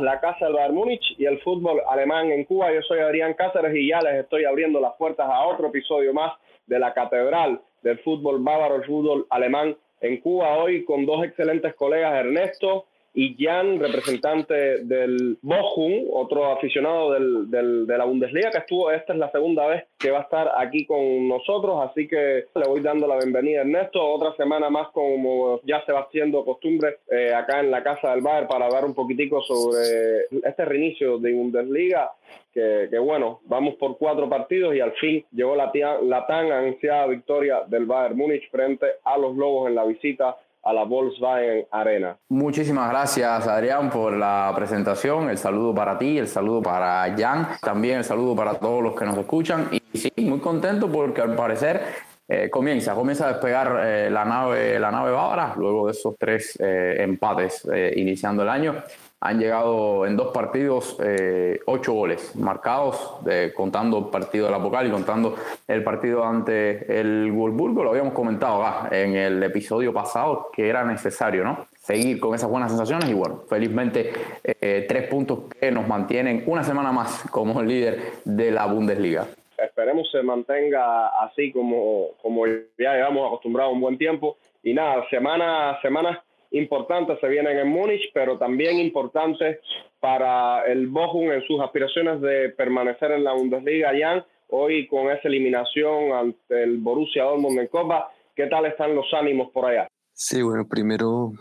La casa del Bayern Múnich y el fútbol alemán en Cuba. Yo soy Adrián Cáceres y ya les estoy abriendo las puertas a otro episodio más de la catedral del fútbol bávaro, el fútbol alemán en Cuba. Hoy con dos excelentes colegas, Ernesto y Jan, representante del Bochum, otro aficionado del, del, de la Bundesliga que estuvo, esta es la segunda vez que va a estar aquí con nosotros, así que le voy dando la bienvenida a Ernesto, otra semana más como ya se va haciendo costumbre eh, acá en la Casa del Bar para dar un poquitico sobre este reinicio de Bundesliga, que, que, bueno, vamos por cuatro partidos y al fin llegó la, la tan anunciada victoria del Bayern Múnich frente a los Lobos en la visita a la Volkswagen Arena. Muchísimas gracias Adrián por la presentación, el saludo para ti, el saludo para Jan, también el saludo para todos los que nos escuchan. Y sí, muy contento porque al parecer eh, comienza, comienza a despegar eh, la nave la nave bávara luego de esos tres eh, empates eh, iniciando el año han llegado en dos partidos eh, ocho goles marcados, contando el partido de la Pocal y contando el partido ante el Wolfsburgo. Lo habíamos comentado en el episodio pasado que era necesario ¿no? seguir con esas buenas sensaciones y bueno, felizmente eh, tres puntos que nos mantienen una semana más como líder de la Bundesliga. Esperemos se mantenga así como, como ya llevamos acostumbrado un buen tiempo. Y nada, semana, semanas importantes se vienen en Múnich, pero también importantes para el Bochum en sus aspiraciones de permanecer en la Bundesliga. Jan, hoy con esa eliminación ante el Borussia Dortmund en Copa, ¿qué tal están los ánimos por allá? Sí, bueno, primero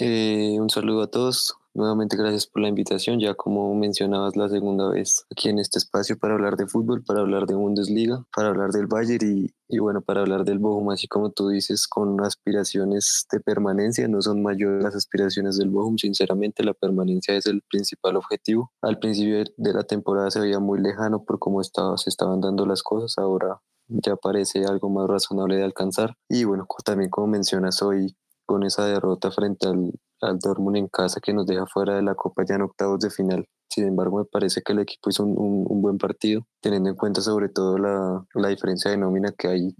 eh, un saludo a todos. Nuevamente gracias por la invitación, ya como mencionabas la segunda vez aquí en este espacio para hablar de fútbol, para hablar de Bundesliga, para hablar del Bayern y, y bueno, para hablar del Bochum, así como tú dices, con aspiraciones de permanencia, no son mayores las aspiraciones del Bochum, sinceramente la permanencia es el principal objetivo. Al principio de la temporada se veía muy lejano por cómo estaba, se estaban dando las cosas, ahora ya parece algo más razonable de alcanzar y bueno, también como mencionas hoy con esa derrota frente al, al Dortmund en casa que nos deja fuera de la Copa ya en octavos de final. Sin embargo, me parece que el equipo hizo un, un, buen partido, teniendo en cuenta sobre todo la, la diferencia de nómina que hay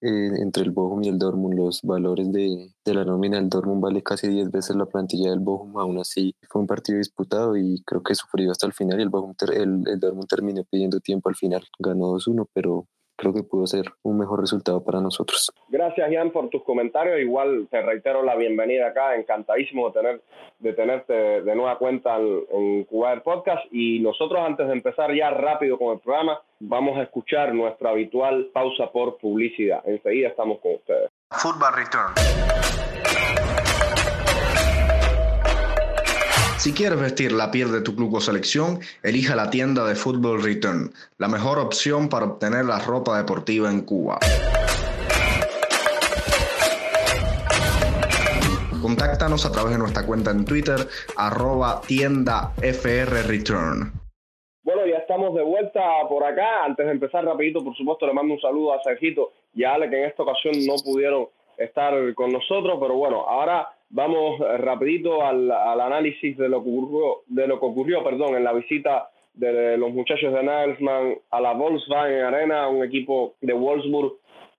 eh, entre el Bochum y el Dortmund. Los valores de, de la nómina del Dortmund vale casi 10 veces la plantilla del Bochum. Aún así, fue un partido disputado y creo que sufrió hasta el final y el, Bochum el, el Dortmund terminó pidiendo tiempo al final. Ganó 2-1, pero creo que pudo ser un mejor resultado para nosotros. Gracias, Jan, por tus comentarios. Igual te reitero la bienvenida acá. Encantadísimo de, tener, de tenerte de nueva cuenta en, en Cuba Podcast. Y nosotros, antes de empezar ya rápido con el programa, vamos a escuchar nuestra habitual pausa por publicidad. Enseguida estamos con ustedes. Football Return. Si quieres vestir la piel de tu club o selección, elija la tienda de Football Return, la mejor opción para obtener la ropa deportiva en Cuba. Contáctanos a través de nuestra cuenta en Twitter, arroba tienda. Bueno, ya estamos de vuelta por acá. Antes de empezar rapidito, por supuesto, le mando un saludo a Sergito y a Ale, que en esta ocasión no pudieron estar con nosotros, pero bueno, ahora vamos rapidito al, al análisis de lo que ocurrió, de lo que ocurrió, perdón, en la visita de los muchachos de Nagelsmann a la Volkswagen Arena, un equipo de Wolfsburg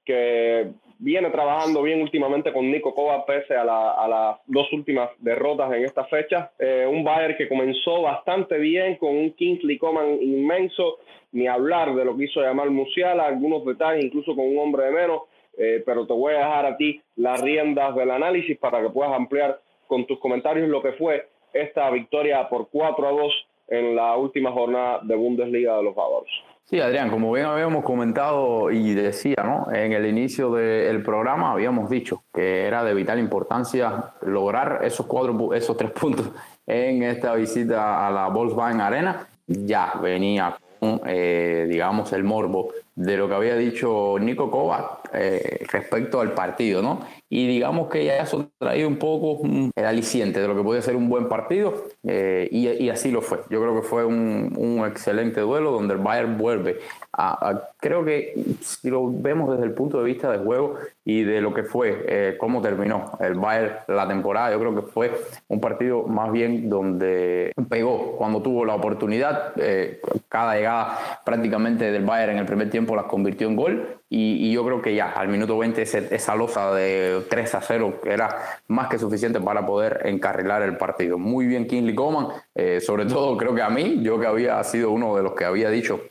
que viene trabajando bien últimamente con Nico Kovac pese a, la, a las dos últimas derrotas en esta fecha. Eh, un Bayern que comenzó bastante bien con un Kingsley Coman inmenso, ni hablar de lo que hizo llamar Musiala, algunos detalles incluso con un hombre de menos, eh, pero te voy a dejar a ti las riendas del análisis para que puedas ampliar con tus comentarios lo que fue esta victoria por 4 a 2 en la última jornada de Bundesliga de los Bávaros. Sí, Adrián, como bien habíamos comentado y decía, ¿no? En el inicio del programa habíamos dicho que era de vital importancia lograr esos cuatro, esos tres puntos en esta visita a la Volkswagen Arena. Ya venía eh, digamos, el morbo de lo que había dicho Nico Kovac eh, respecto al partido, ¿no? Y digamos que ya eso traído un poco el aliciente de lo que podía ser un buen partido eh, y, y, así lo fue. Yo creo que fue un, un excelente duelo donde el Bayern vuelve a, a, creo que si lo vemos desde el punto de vista de juego y de lo que fue, eh, cómo terminó el Bayern la temporada, yo creo que fue un partido más bien donde pegó cuando tuvo la oportunidad, eh, cada llegada prácticamente del Bayern en el primer tiempo las convirtió en gol y, yo creo que ya al minuto 20 esa losa de 3 a 0 era más que suficiente para poder encarrilar el partido. Muy bien Kingsley Coman, eh, sobre todo creo que a mí, yo que había sido uno de los que había dicho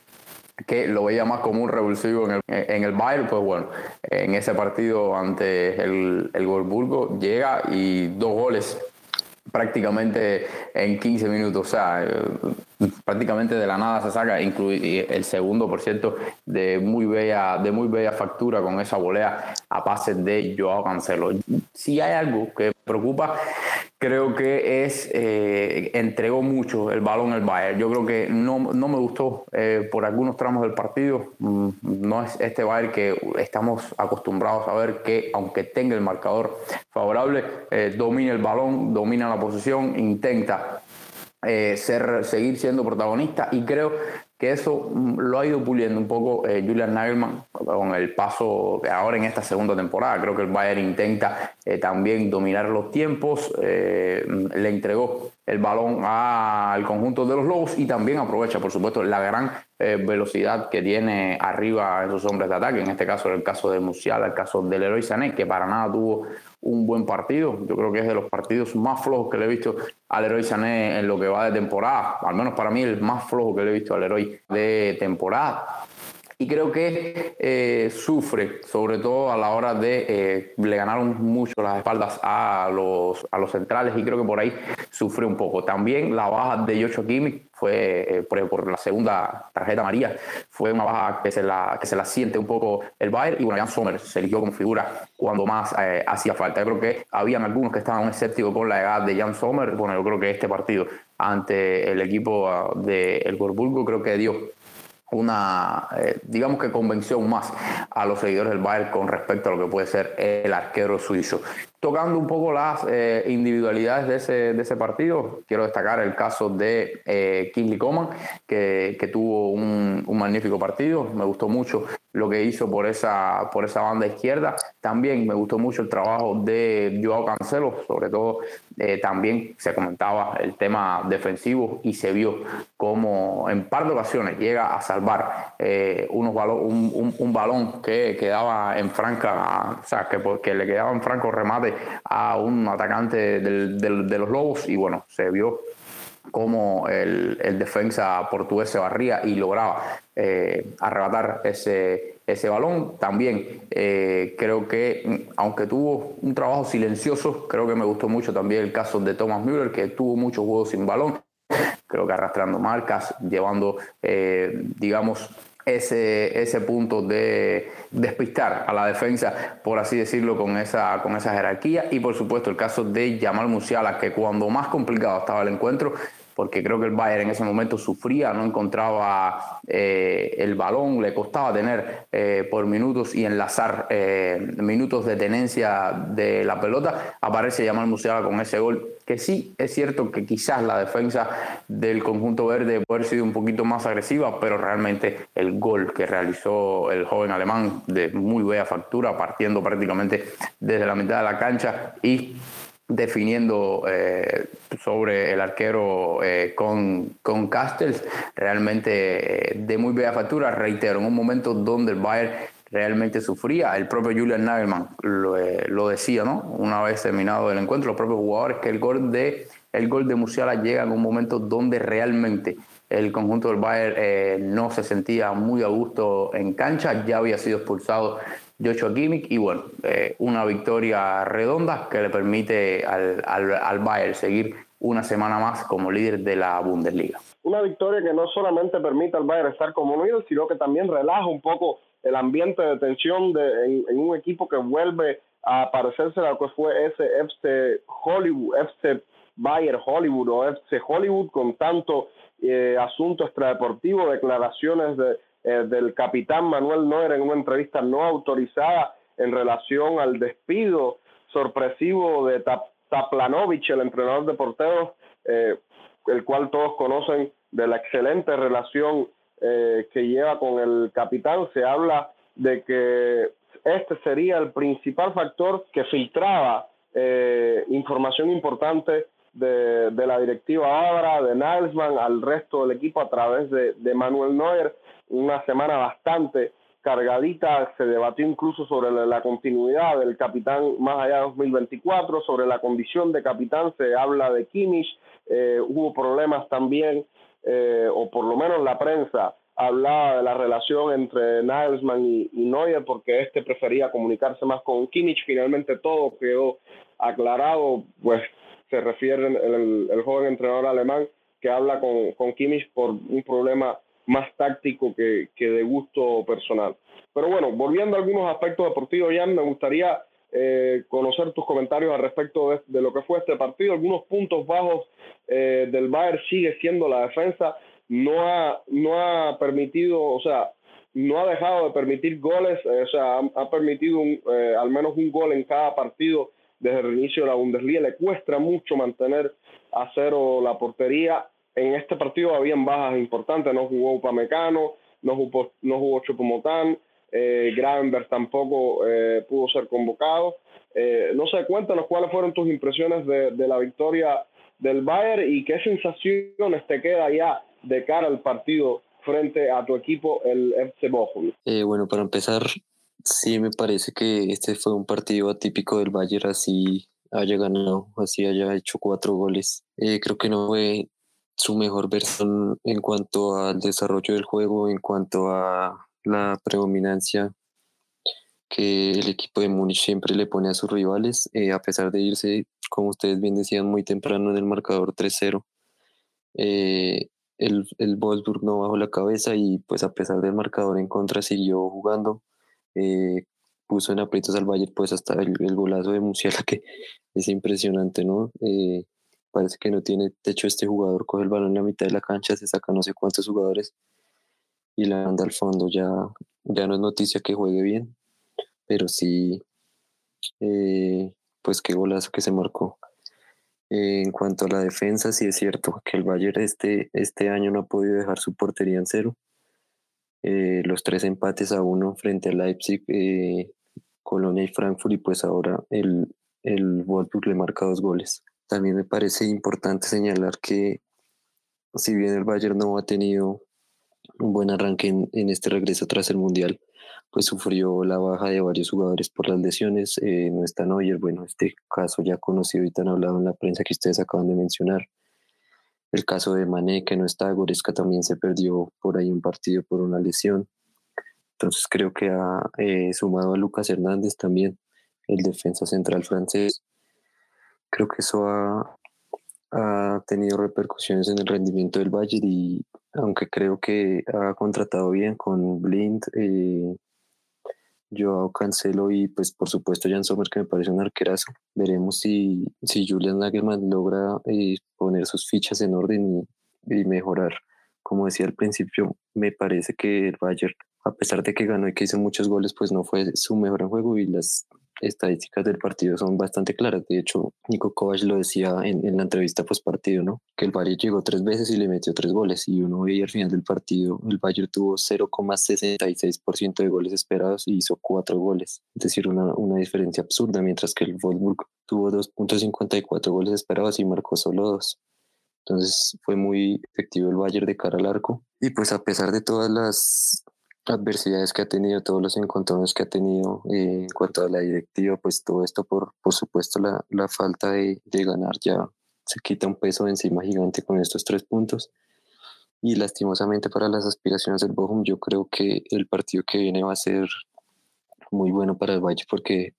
que lo veía más como un revulsivo en el, en el Bayern, pues bueno, en ese partido ante el, el Wolfsburgo llega y dos goles prácticamente en 15 minutos, o sea, eh, prácticamente de la nada se saca, incluye el segundo, por cierto, de muy bella, de muy bella factura con esa volea a pases de Joao Cancelo. Si hay algo que preocupa creo que es eh, entregó mucho el balón al Bayern. Yo creo que no, no me gustó eh, por algunos tramos del partido. Mm, no es este Bayern que estamos acostumbrados a ver que aunque tenga el marcador favorable, eh, domina el balón, domina la posición, intenta ser, seguir siendo protagonista y creo que eso mm, lo ha ido puliendo un poco eh, Julian Nagelman con el paso ahora en esta segunda temporada. Creo que el Bayern intenta eh, también dominar los tiempos, eh, le entregó el balón al conjunto de los Lobos y también aprovecha, por supuesto, la gran velocidad que tiene arriba esos hombres de ataque. En este caso, el caso de Musiala, el caso del Leroy Sané, que para nada tuvo un buen partido. Yo creo que es de los partidos más flojos que le he visto al Leroy Sané en lo que va de temporada. Al menos para mí el más flojo que le he visto al Leroy de temporada y creo que eh, sufre, sobre todo a la hora de eh, le ganaron mucho las espaldas a los, a los centrales y creo que por ahí sufre un poco. También la baja de Yocho fue eh, por, la segunda tarjeta amarilla, fue una baja que se la, que se la siente un poco el Bayern y bueno, Jan Sommer se eligió como figura cuando más hacía falta. Yo creo que habían algunos que estaban escépticos con la edad de Jan Sommer. Bueno, yo creo que este partido ante el equipo ah, del de Gorburgo creo que dio una, eh, digamos que convención más a los seguidores del Bayern con respecto a lo que puede ser el arquero suizo. Tocando un poco las eh, individualidades de ese, de ese partido, quiero destacar el caso de eh, Kingsley Coman, que, que tuvo un, un, magnífico partido. Me gustó mucho lo que hizo por esa, por esa banda izquierda. También me gustó mucho el trabajo de Joao Cancelo, sobre todo eh, también se comentaba el tema defensivo y se vio como en par de ocasiones llega a salvar eh, unos un, un, balón que quedaba en franca, o sea, que, le quedaba en franco remate a un atacante del, de los Lobos y bueno, se vio como el, el, defensa portugués se barría y lograba eh, arrebatar ese, ese balón. También eh, creo que, aunque tuvo un trabajo silencioso, creo que me gustó mucho también el caso de Thomas Müller, que tuvo muchos juegos sin balón, creo que arrastrando marcas, llevando, eh, digamos, ese, ese punto de despistar a la defensa, por así decirlo, con esa, con esa jerarquía. Y por supuesto el caso de Jamal Musiala, que cuando más complicado estaba el encuentro, porque creo que el Bayern en ese momento sufría, no encontraba eh, el balón, le costaba tener eh, por minutos y enlazar eh, minutos de tenencia de la pelota. Aparece Yamal Musiala con ese gol, que sí es cierto que quizás la defensa del conjunto verde puede haber sido un poquito más agresiva, pero realmente el gol que realizó el joven alemán de muy bella factura, partiendo prácticamente desde la mitad de la cancha y definiendo eh, sobre el arquero eh, con, con Castells, realmente eh, de muy bella factura, reitero, en un momento donde el Bayern realmente sufría, el propio Julian Nagelmann lo, decía, ¿no? Una vez terminado el encuentro, los propios jugadores, que el gol de, el gol de Musiala llega en un momento donde realmente el conjunto del Bayern no se sentía muy a gusto en cancha, ya había sido expulsado Joshua Kimmich y bueno, eh, una victoria redonda que le permite al, al, Bayern seguir una semana más como líder de la Bundesliga. Una victoria que no solamente permite al Bayern estar como líder, sino que también relaja un poco el ambiente de tensión de, en, un equipo que vuelve a parecerse a lo que fue ese FC Hollywood, FC Bayern Hollywood o FC Hollywood con tanto eh, asunto extradeportivo, declaraciones de eh, del capitán Manuel Neuer en una entrevista no autorizada en relación al despido sorpresivo de Taplanovich, el entrenador de porteros, eh, el cual todos conocen de la excelente relación eh, que lleva con el capitán. Se habla de que este sería el principal factor que filtraba información importante de, la directiva Abra, de Nalsman, al resto del equipo a través de, de Manuel Neuer una semana bastante cargadita, se debatió incluso sobre la, continuidad del capitán más allá de 2024, sobre la condición de capitán se habla de Kimmich, eh, hubo problemas también, eh, o por lo menos la prensa hablaba de la relación entre Nagelsmann y, Neuer porque este prefería comunicarse más con Kimmich, finalmente todo quedó aclarado, pues se refiere el, el joven entrenador alemán que habla con, con Kimmich por un problema más táctico que, de gusto personal. Pero bueno, volviendo a algunos aspectos deportivos, Jan, me gustaría eh, conocer tus comentarios al respecto de, lo que fue este partido. Algunos puntos bajos eh, del Bayern sigue siendo la defensa. No ha, no ha permitido, o sea, no ha dejado de permitir goles, eh, o sea, ha, permitido al menos un gol en cada partido desde el inicio de la Bundesliga. Le cuesta mucho mantener a cero la portería en este partido habían bajas importantes, no jugó Upamecano, no jugó, no jugó eh, Gravenberg tampoco eh, pudo ser convocado. Eh, no sé, cuéntanos cuáles fueron tus impresiones de, de, la victoria del Bayern y qué sensaciones te queda ya de cara al partido frente a tu equipo, el FC Bochum. Eh, bueno, para empezar, sí me parece que este fue un partido atípico del Bayern, así haya ganado, así haya hecho cuatro goles. creo que no fue su mejor versión en cuanto al desarrollo del juego, en cuanto a la predominancia que el equipo de Múnich siempre le pone a sus rivales, eh, a pesar de irse, como ustedes bien decían, muy temprano en el marcador 3-0. Eh, el, el no bajó la cabeza y pues a pesar del marcador en contra siguió jugando. Eh, puso en aprietos al Bayern pues hasta el, el, golazo de Musiala que es impresionante, ¿no? Parece que no tiene techo este jugador, coge el balón en la mitad de la cancha, se saca no sé cuántos jugadores y la anda al fondo. Ya, ya no es noticia que juegue bien, pero sí, eh, pues qué golazo que se marcó. Eh, en cuanto a la defensa, sí es cierto que el Bayern este, este año no ha podido dejar su portería en cero. Eh, los tres empates a uno frente a Leipzig, Colonia y Frankfurt, y pues ahora el, el le marca dos goles. También me parece importante señalar que si bien el Bayern no ha tenido un buen arranque en, este regreso tras el Mundial, pues sufrió la baja de varios jugadores por las lesiones. Eh, no está Neuer, bueno, este caso ya conocido y tan hablado en la prensa que ustedes acaban de mencionar. El caso de Mané, que no está, Goreska también se perdió por ahí un partido por una lesión. Entonces creo que ha eh, sumado a Lucas Hernández también, el defensa central francés, creo que eso ha, tenido repercusiones en el rendimiento del Bayern y aunque creo que ha contratado bien con Blind, eh, Cancelo y pues por supuesto Jan Sommer que me parece un arquerazo. Veremos si, si Julian Nagelsmann logra eh, poner sus fichas en orden y, y, mejorar. Como decía al principio, me parece que el Bayern, a pesar de que ganó y que hizo muchos goles, pues no fue su mejor juego y las estadísticas del partido son bastante claras. De hecho, Nico Kovac lo decía en, en la entrevista post partido, ¿no? Que el Bayern llegó tres veces y le metió tres goles. Y uno veía al final del partido, el Bayern tuvo 0,66% de goles esperados y hizo cuatro goles. Es decir, una, una diferencia absurda, mientras que el Wolfsburg tuvo 2.54 goles esperados y marcó solo dos. Entonces fue muy efectivo el Bayern de cara al arco. Y pues a pesar de todas las adversidades que ha tenido, todos los encontrones que ha tenido eh, en cuanto a la directiva, pues todo esto por, por supuesto la, la falta de, de, ganar ya se quita un peso encima gigante con estos tres puntos. Y lastimosamente para las aspiraciones del Bochum, yo creo que el partido que viene va a ser muy bueno para el Valle porque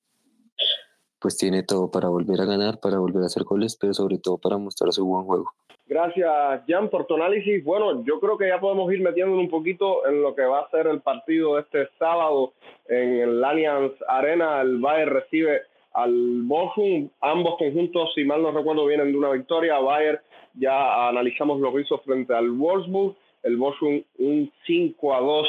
pues tiene todo para volver a ganar, para volver a hacer goles, pero sobre todo para mostrar su buen juego. Gracias, Jan, por tu análisis. Bueno, yo creo que ya podemos ir metiéndonos un poquito en lo que va a ser el partido este sábado en el Allianz Arena. El Bayern recibe al Bochum. Ambos conjuntos, si mal no recuerdo, vienen de una victoria. Bayern ya analizamos lo que hizo frente al Wolfsburg. El Bochum un 5 a 2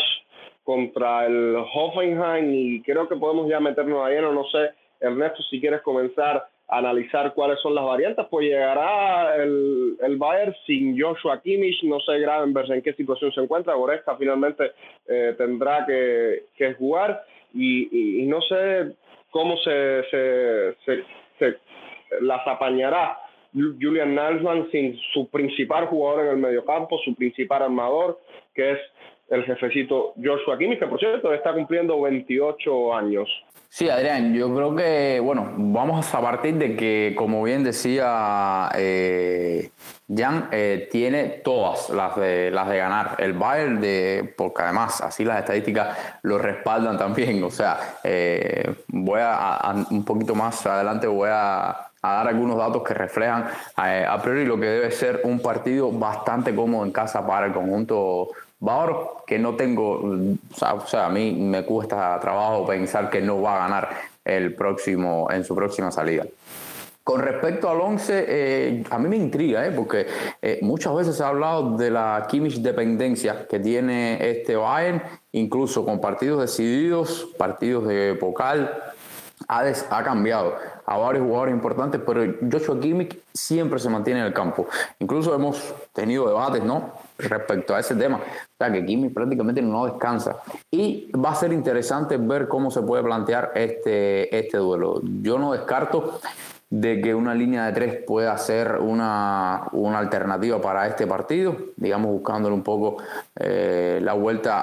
contra el Hoffenheim y creo que podemos ya meternos ahí. No sé, Ernesto, si quieres comenzar analizar cuáles son las variantes, pues llegará el, el Bayern sin Joshua Kimmich, no sé Gravenberg en qué situación se encuentra, Goretzka finalmente eh, tendrá que, que jugar. Y, y, no sé cómo se, se, se, las apañará Julian Nalsman sin su principal jugador en el mediocampo, su principal armador, que es el jefecito Joshua Kimmich, que por cierto está cumpliendo 28 años. Sí, Adrián, yo creo que, bueno, vamos a partir de que, como bien decía eh, Jan, eh, tiene todas las de, las de ganar el Bayern, de, porque además así las estadísticas lo respaldan también. O sea, eh, voy a, un poquito más adelante, voy a a dar algunos datos que reflejan a priori lo que debe ser un partido bastante cómodo en casa para el conjunto Bávaro, que no tengo, o sea, a mí me cuesta trabajo pensar que no va a ganar el próximo, en su próxima salida. Con respecto al 11, eh, a mí me intriga, ¿eh? porque eh, muchas veces se ha hablado de la Kimmich dependencia que tiene este Bayern, incluso con partidos decididos, partidos de Pocal, ha, ha cambiado a varios jugadores importantes, pero Joshua Kimmich siempre se mantiene en el campo. Incluso hemos tenido debates, ¿no? Respecto a ese tema. O sea, que Kimi prácticamente no descansa. Y va a ser interesante ver cómo se puede plantear este, este duelo. Yo no descarto de que una línea de tres pueda ser una, una alternativa para este partido, digamos buscándole un poco eh, la vuelta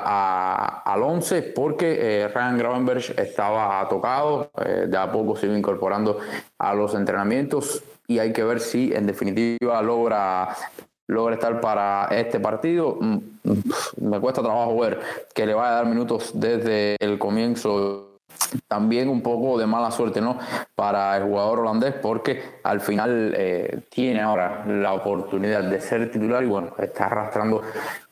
al 11, porque eh, Ryan Gravenberg estaba tocado, eh, de a poco se iba incorporando a los entrenamientos y hay que ver si en definitiva logra logra estar para este partido. Mm, mm, me cuesta trabajo ver que le vaya a dar minutos desde el comienzo. También un poco de mala suerte, ¿no? Para el jugador holandés, porque al final eh, tiene ahora la oportunidad de ser titular y bueno, está arrastrando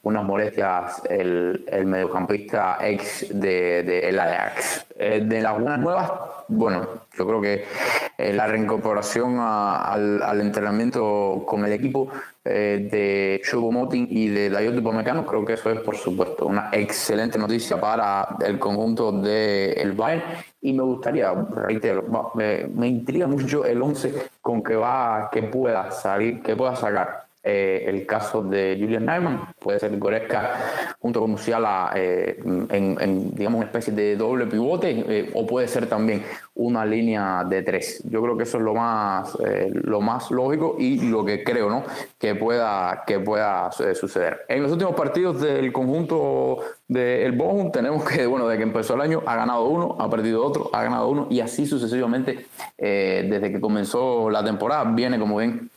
unas molestias el, el mediocampista ex de, de el Ajax. Eh, de las buenas nuevas, bueno, yo creo que eh, la reincorporación al, al, entrenamiento con el equipo eh, de Chubo Motin y de Dayot Pomecano, creo que eso es, por supuesto, una excelente noticia para el conjunto del el Bayern. Y me gustaría, reitero, me, me intriga mucho el 11 con que va, que pueda salir, que pueda sacar eh, el caso de Julian Nyman, puede ser Goretzka junto con Musiala eh, en, digamos, una especie de doble pivote, eh, o puede ser también una línea de tres. Yo creo que eso es lo más, lo más lógico y lo que creo ¿no? que pueda, que pueda suceder. En los últimos partidos del conjunto del Bochum tenemos que, bueno, desde que empezó el año ha ganado uno, ha perdido otro, ha ganado uno y así sucesivamente desde que comenzó la temporada. Viene, como ven,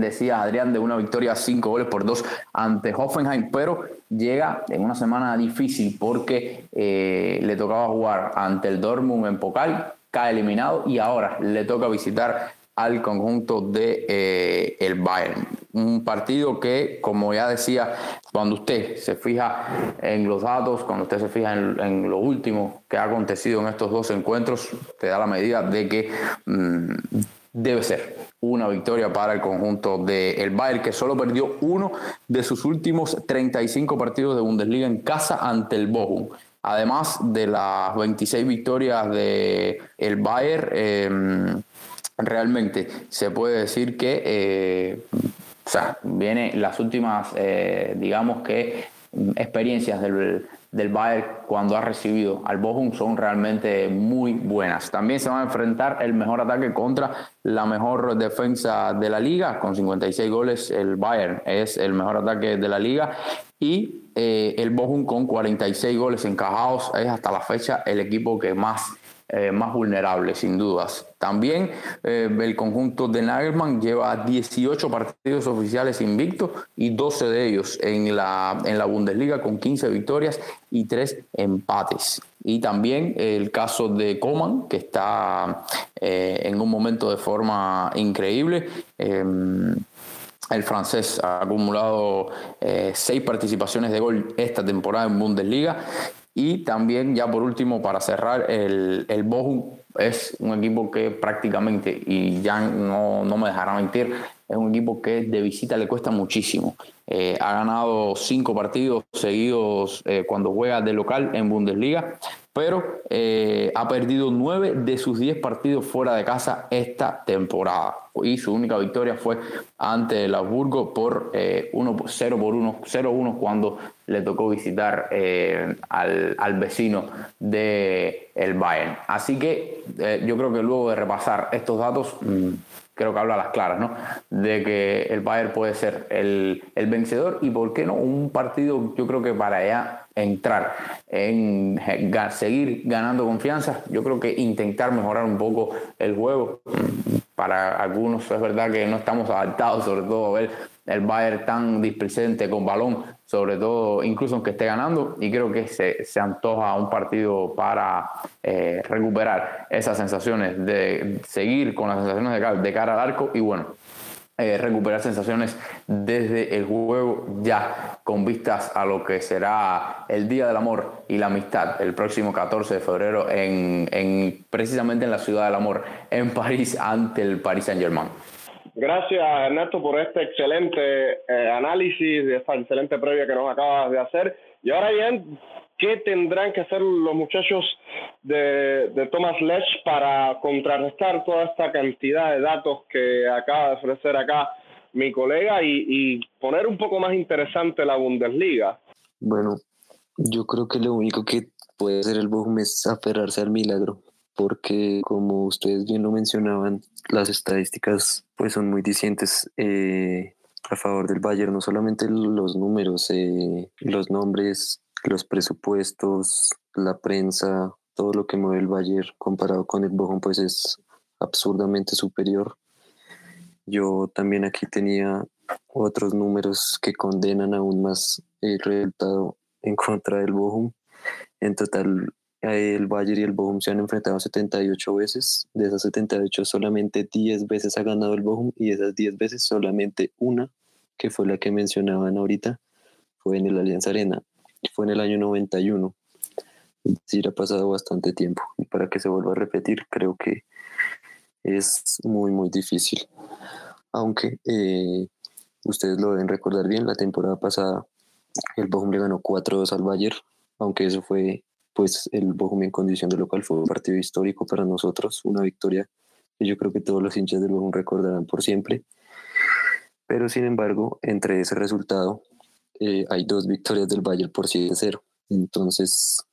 decía Adrián, de una victoria 5 goles por 2 ante Hoffenheim, pero llega en una semana difícil porque eh, le tocaba jugar ante el Dortmund en Pokal, cae eliminado y ahora le toca visitar al conjunto de eh, el Bayern. Un partido que, como ya decía, cuando usted se fija en los datos, cuando usted se fija en, lo último que ha acontecido en estos dos encuentros, te da la medida de que mm, debe ser una victoria para el conjunto del el Bayern, que solo perdió uno de sus últimos 35 partidos de Bundesliga en casa ante el Bochum. Además de las 26 victorias de el Bayern, em, realmente se puede decir que, eh, viene las últimas, eh, digamos que experiencias del, del Bayern cuando ha recibido al Bochum son realmente muy buenas. También se va a enfrentar el mejor ataque contra la mejor defensa de la liga, con 56 goles el Bayern es el mejor ataque de la liga y eh, el Bochum con 46 goles encajados es hasta la fecha el equipo que más eh, más vulnerables, sin dudas. También eh, el conjunto de Nagelman lleva 18 partidos oficiales invictos y 12 de ellos en la, en la Bundesliga con 15 victorias y 3 empates. Y también el caso de Coman, que está eh, en un momento de forma increíble. Em, el francés ha acumulado seis participaciones de gol esta temporada en Bundesliga y también, ya por último, para cerrar, el, el Bochum es un equipo que prácticamente, y ya no, no me dejará mentir, es un equipo que de visita le cuesta muchísimo. Eh, ha ganado cinco partidos seguidos eh, cuando juega de local en Bundesliga, pero eh, ha perdido nueve de sus diez partidos fuera de casa esta temporada. Y su única victoria fue ante el Habsburgo por 0 por 1, 0-1 cuando le tocó visitar al, al, vecino el Bayern. Así que yo creo que luego de repasar estos datos, mm, creo que habla a las claras, ¿no? De que el Bayern puede ser el, el, vencedor y, ¿por qué no? Un partido, yo creo que para allá entrar en seguir ganando confianza, yo creo que intentar mejorar un poco el juego. Para algunos es verdad que no estamos adaptados, sobre todo ver el Bayern tan displicente con balón, sobre todo incluso aunque esté ganando, y creo que se, se antoja un partido para eh, recuperar esas sensaciones, de seguir con las sensaciones de, de cara al arco y bueno, eh, recuperar sensaciones desde el juego ya con vistas a lo que será el Día del Amor y la Amistad el próximo 14 de febrero en, en precisamente en la Ciudad del Amor en París ante el Paris Saint Germain. Gracias Ernesto por este excelente eh, análisis, esta excelente previa que nos acabas de hacer. Y ahora bien, ¿qué tendrán que hacer los muchachos de, de Thomas Lech para contrarrestar toda esta cantidad de datos que acaba de ofrecer acá mi colega y, y poner un poco más interesante la Bundesliga? Bueno, yo creo que lo único que puede hacer el Bochum es aferrarse al milagro, porque como ustedes bien lo mencionaban, las estadísticas pues son muy dicientes eh, a favor del Bayern, no solamente los números, eh, los nombres, los presupuestos, la prensa, todo lo que mueve el Bayern comparado con el Bochum pues es absurdamente superior. Yo también aquí tenía otros números que condenan aún más el resultado en contra del Bochum. En total, el Bayern y el Bochum se han enfrentado 78 veces. De esas 78, solamente 10 veces ha ganado el Bochum y esas 10 veces solamente una, que fue la que mencionaban ahorita, fue en el Alianza Arena. Fue en el año 91. Es decir, ha pasado bastante tiempo. Y para que se vuelva a repetir, creo que es muy, muy difícil. Aunque eh, ustedes lo deben recordar bien, la temporada pasada el Bochum le ganó 4-2 al Bayern, aunque eso fue, pues el Bochum en condición de local fue un partido histórico para nosotros, una victoria que yo creo que todos los hinchas del Bochum recordarán por siempre. Pero sin embargo, entre ese resultado eh, hay dos victorias del Bayern por 7-0. Entonces,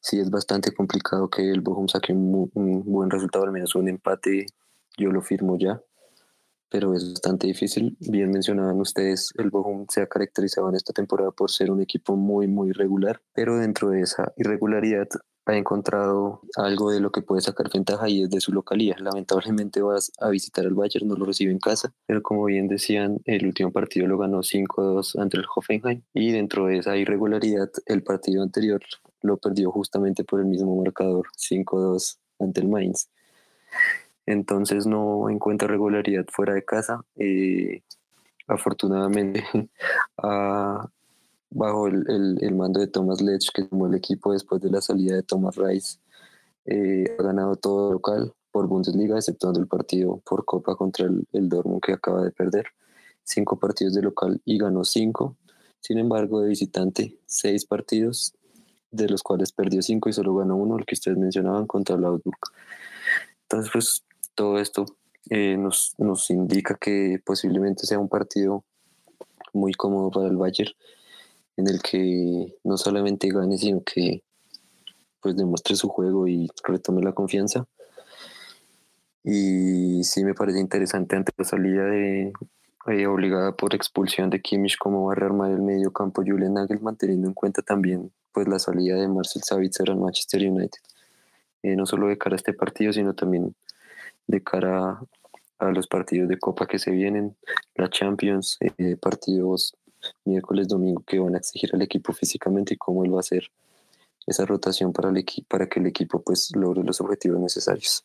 sí es bastante complicado que el Bochum saque un, un buen resultado, al menos un empate, yo lo firmo ya pero es bastante difícil. Bien mencionaban ustedes, el Bochum se ha caracterizado en esta temporada por ser un equipo muy, muy regular, pero dentro de esa irregularidad ha encontrado algo de lo que puede sacar ventaja y es de su localidad. Lamentablemente vas a visitar al Bayern, no lo recibe en casa, pero como bien decían, el último partido lo ganó 5-2 ante el Hoffenheim y dentro de esa irregularidad el partido anterior lo perdió justamente por el mismo marcador, 5-2 ante el Mainz entonces no encuentra regularidad fuera de casa. Eh, afortunadamente, bajo el, mando de Thomas Lech, que tomó el equipo después de la salida de Thomas Rice, eh, ha ganado todo local por Bundesliga, exceptuando el partido por Copa contra el, el Dortmund que acaba de perder. Cinco partidos de local y ganó cinco. Sin embargo, de visitante, seis partidos, de los cuales perdió cinco y solo ganó uno, el que ustedes mencionaban, contra el Augsburg. Entonces, pues todo esto eh, nos, nos indica que posiblemente sea un partido muy cómodo para el Bayern, en el que no solamente gane, sino que pues demuestre su juego y retome la confianza. Y sí me parece interesante ante la salida de eh, obligada por expulsión de Kimmich como va a rearmar el medio campo Julian Nagelsmann, teniendo en cuenta también pues la salida de Marcel Savitzer al Manchester United. Eh, no solo de cara a este partido, sino también de cara a los partidos de Copa que se vienen, la Champions, eh, partidos miércoles, domingo que van a exigir al equipo físicamente y cómo él va a hacer esa rotación para, el para que el equipo pues logre los objetivos necesarios.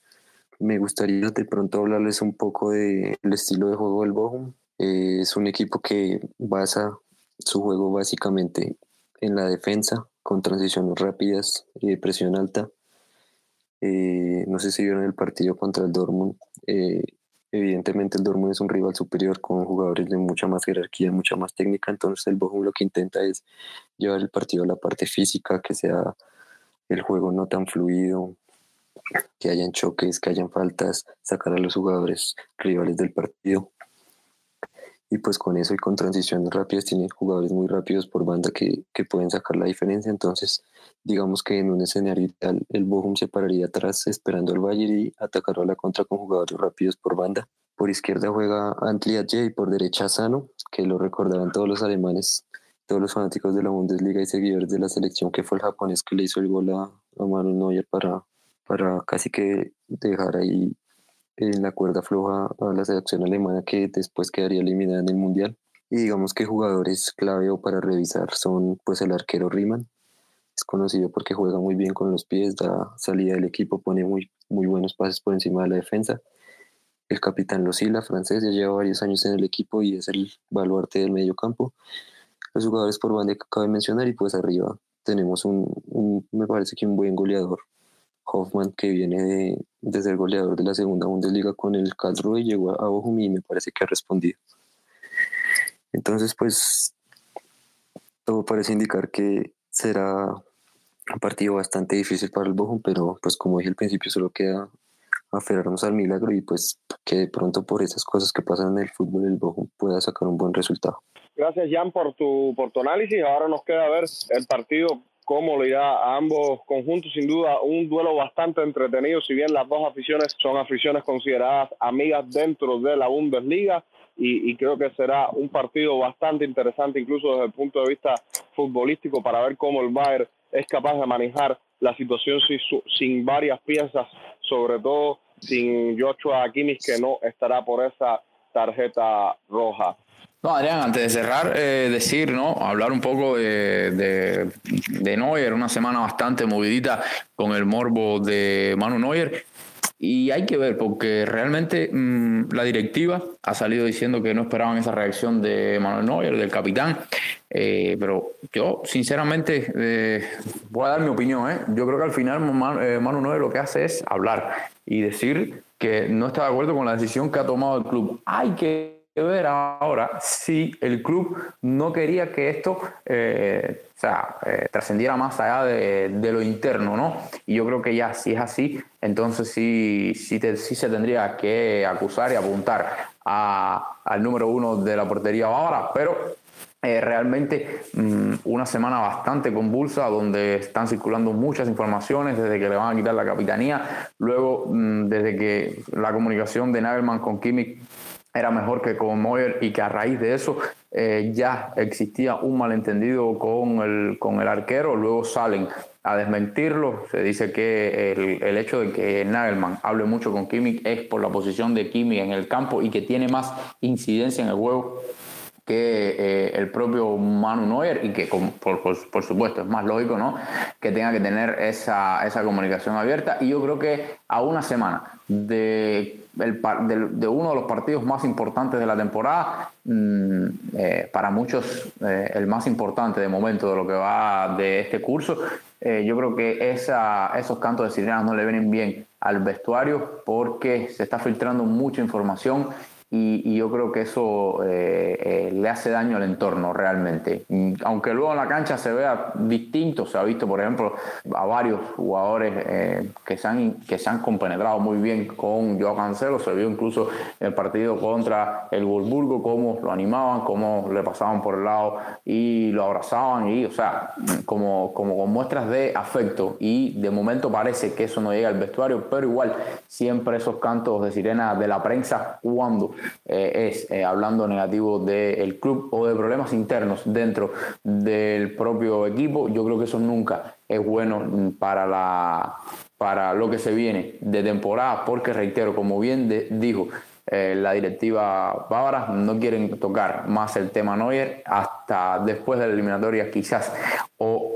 Me gustaría de pronto hablarles un poco del estilo de juego del Bochum. Eh, es un equipo que basa su juego básicamente en la defensa, con transiciones rápidas y de presión alta, eh, no sé si vieron el partido contra el Dortmund. Eh, evidentemente el Dortmund es un rival superior con jugadores de mucha más jerarquía, mucha más técnica. Entonces el Bochum lo que intenta es llevar el partido a la parte física, que sea el juego no tan fluido, que hayan choques, que hayan faltas, sacar a los jugadores rivales del partido y pues con eso y con transiciones rápidas tiene jugadores muy rápidos por banda que, que, pueden sacar la diferencia. Entonces, digamos que en un escenario el Bochum se pararía atrás esperando al Bayern y atacará a la contra con jugadores rápidos por banda. Por izquierda juega Antli y por derecha Sano, que lo recordarán todos los alemanes todos los fanáticos de la Bundesliga y seguidores de la selección que fue el japonés que le hizo el gol a, a Manu Neuer para, para casi que dejar ahí en la cuerda floja a la selección alemana que después quedaría eliminada en el Mundial. Y digamos que jugadores clave o para revisar son pues el arquero Riemann, es conocido porque juega muy bien con los pies, da salida del equipo, pone muy, muy buenos pases por encima de la defensa. El capitán Lucila, francés, ya lleva varios años en el equipo y es el baluarte del medio campo. Los jugadores por banda que acabo de mencionar y pues arriba tenemos un, me parece que un buen goleador, Hoffman, que viene de, desde el goleador de la segunda Bundesliga con el Karlsruhe llegó a Bochum y me parece que ha respondido. Entonces, pues, todo parece indicar que será un partido bastante difícil para el Bochum, pero pues como dije al principio, solo queda aferrarnos al milagro y pues que de pronto por esas cosas que pasan en el fútbol el Bochum pueda sacar un buen resultado. Gracias Jan por tu, por tu análisis. Ahora nos queda ver el partido cómo le da a ambos conjuntos. Sin duda, un duelo bastante entretenido, si bien las dos aficiones son aficiones consideradas amigas dentro de la Bundesliga. Y, y, creo que será un partido bastante interesante, incluso desde el punto de vista futbolístico, para ver cómo el Bayern es capaz de manejar la situación sin, sin varias piezas, sobre todo sin Joshua Kimmich, que no estará por esa tarjeta roja. No, Adrián, antes de cerrar, eh, decir, ¿no? Hablar un poco de, de, de Neuer, una semana bastante movidita con el morbo de Manu Neuer. Y hay que ver, porque realmente mmm, la directiva ha salido diciendo que no esperaban esa reacción de Manuel Neuer, del capitán. Eh, pero yo, sinceramente, eh, voy a dar mi opinión. Yo creo que al final Manu, Manu Neuer lo que hace es hablar y decir que no está de acuerdo con la decisión que ha tomado el club. Hay que ver ahora si el club no quería que esto eh, sea, eh, trascendiera más allá de, lo interno, ¿no? Y yo creo que ya, si es así, entonces sí, sí, sí se tendría que acusar y apuntar a, al número uno de la portería ahora, pero eh, realmente mmm, una semana bastante convulsa donde están circulando muchas informaciones desde que le van a quitar la capitanía, luego mmm, desde que la comunicación de Nagelman con Kimmich era mejor que con Moyer y que a raíz de eso eh, ya existía un malentendido con el, con el arquero, luego salen a desmentirlo, se dice que el, el hecho de que Nagelman hable mucho con Kimmich es por la posición de Kimmich en el campo y que tiene más incidencia en el juego que eh, el propio Manu Neuer y que por, por, por, supuesto es más lógico ¿no? que tenga que tener esa, esa comunicación abierta. Y yo creo que a una semana de, el, de, uno de los partidos más importantes de la temporada mmm, eh, para muchos eh, el más importante de momento de lo que va de este curso. Eh, yo creo que esos cantos de sirenas no le vienen bien al vestuario porque se está filtrando mucha información y, yo creo que eso eh, eh, le hace daño al entorno realmente. Aunque luego en la cancha se vea distinto, se ha visto, por ejemplo, a varios jugadores eh, que, se han, que se han compenetrado muy bien con Joao Cancelo, se vio incluso el partido contra el Wolfsburgo, cómo lo animaban, cómo le pasaban por el lado y lo abrazaban, y, o sea, como, como con muestras de afecto. Y de momento parece que eso no llega al vestuario, pero igual siempre esos cantos de sirena de la prensa cuando eh, es eh, hablando negativo del club o de problemas internos dentro del propio equipo, yo creo que eso nunca es bueno para, la, para lo que se viene de temporada, porque reitero, como bien dijo eh, la directiva bávara, no quieren tocar más el tema Neuer hasta después de la eliminatoria quizás o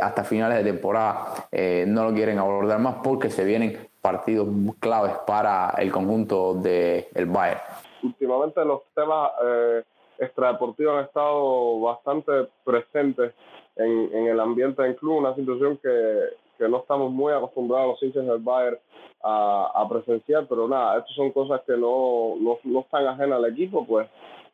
hasta finales de temporada no lo quieren abordar más porque se vienen partidos claves para el conjunto del de Bayern últimamente los temas eh, extradeportivos han estado bastante presentes en, en, el ambiente del club, una situación que, que no estamos muy acostumbrados los hinchas del Bayern a, presenciar, pero nada, estas son cosas que no, no, no están ajenas al equipo, pues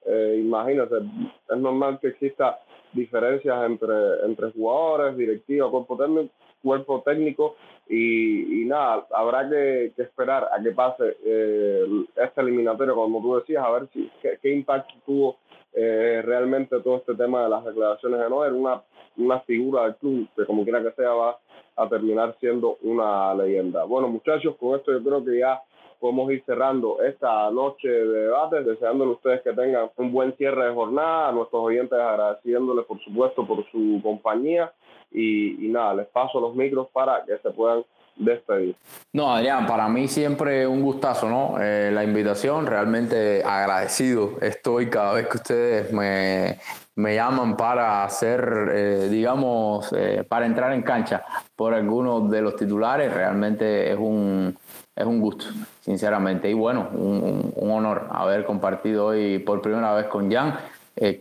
eh, es normal que exista diferencias entre, entre jugadores, directiva, cuerpo técnico, cuerpo técnico y, y nada, habrá que, que, esperar a que pase eh, este eliminatorio, como tú decías, a ver si qué, impacto tuvo eh, realmente todo este tema de las declaraciones de Noel, una, una figura del club que como quiera que sea va a terminar siendo una leyenda. Bueno muchachos, con esto yo creo que ya podemos ir cerrando esta noche de debate, deseándoles a ustedes que tengan un buen cierre de jornada, a nuestros oyentes agradeciéndoles por supuesto por su compañía y, y nada, les paso los micros para que se puedan despedir. No, Adrián, para mí siempre un gustazo, ¿no? Eh, la invitación, realmente agradecido estoy cada vez que ustedes me, me llaman para hacer, eh, digamos, eh, para entrar en cancha por algunos de los titulares, realmente es un, es un gusto, sinceramente. Y bueno, un, honor haber compartido hoy por primera vez con Jan.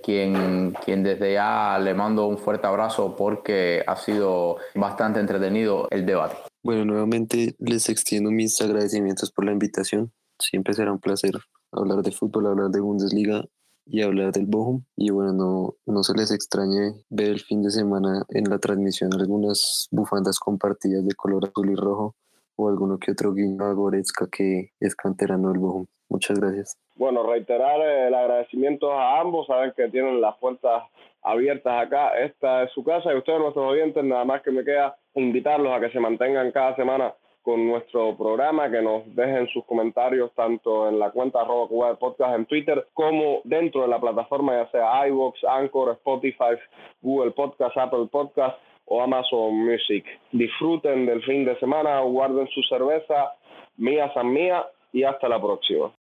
quien, quien desde ya le mando un fuerte abrazo porque ha sido bastante entretenido el debate. Bueno, nuevamente les extiendo mis agradecimientos por la invitación. Siempre será un placer hablar de fútbol, hablar de Bundesliga y hablar del Bochum. Y bueno, no, no se les extrañe ver el fin de semana en la transmisión algunas bufandas compartidas de color azul y rojo o alguno que otro guiño a Goretzka que es canterano del Bochum. Muchas gracias. Bueno, reiterar el agradecimiento a ambos. Saben que tienen las puertas abiertas acá. Esta es su casa y ustedes, nuestros oyentes, nada más que me queda invitarlos a que se mantengan cada semana con nuestro programa, que nos dejen sus comentarios tanto en la cuenta arroba Cuba de Podcast en Twitter como dentro de la plataforma, ya sea iVoox, Anchor, Spotify, Google Podcast, Apple Podcast o Amazon Music. Disfruten del fin de semana, guarden su cerveza, mía san mía y hasta la próxima.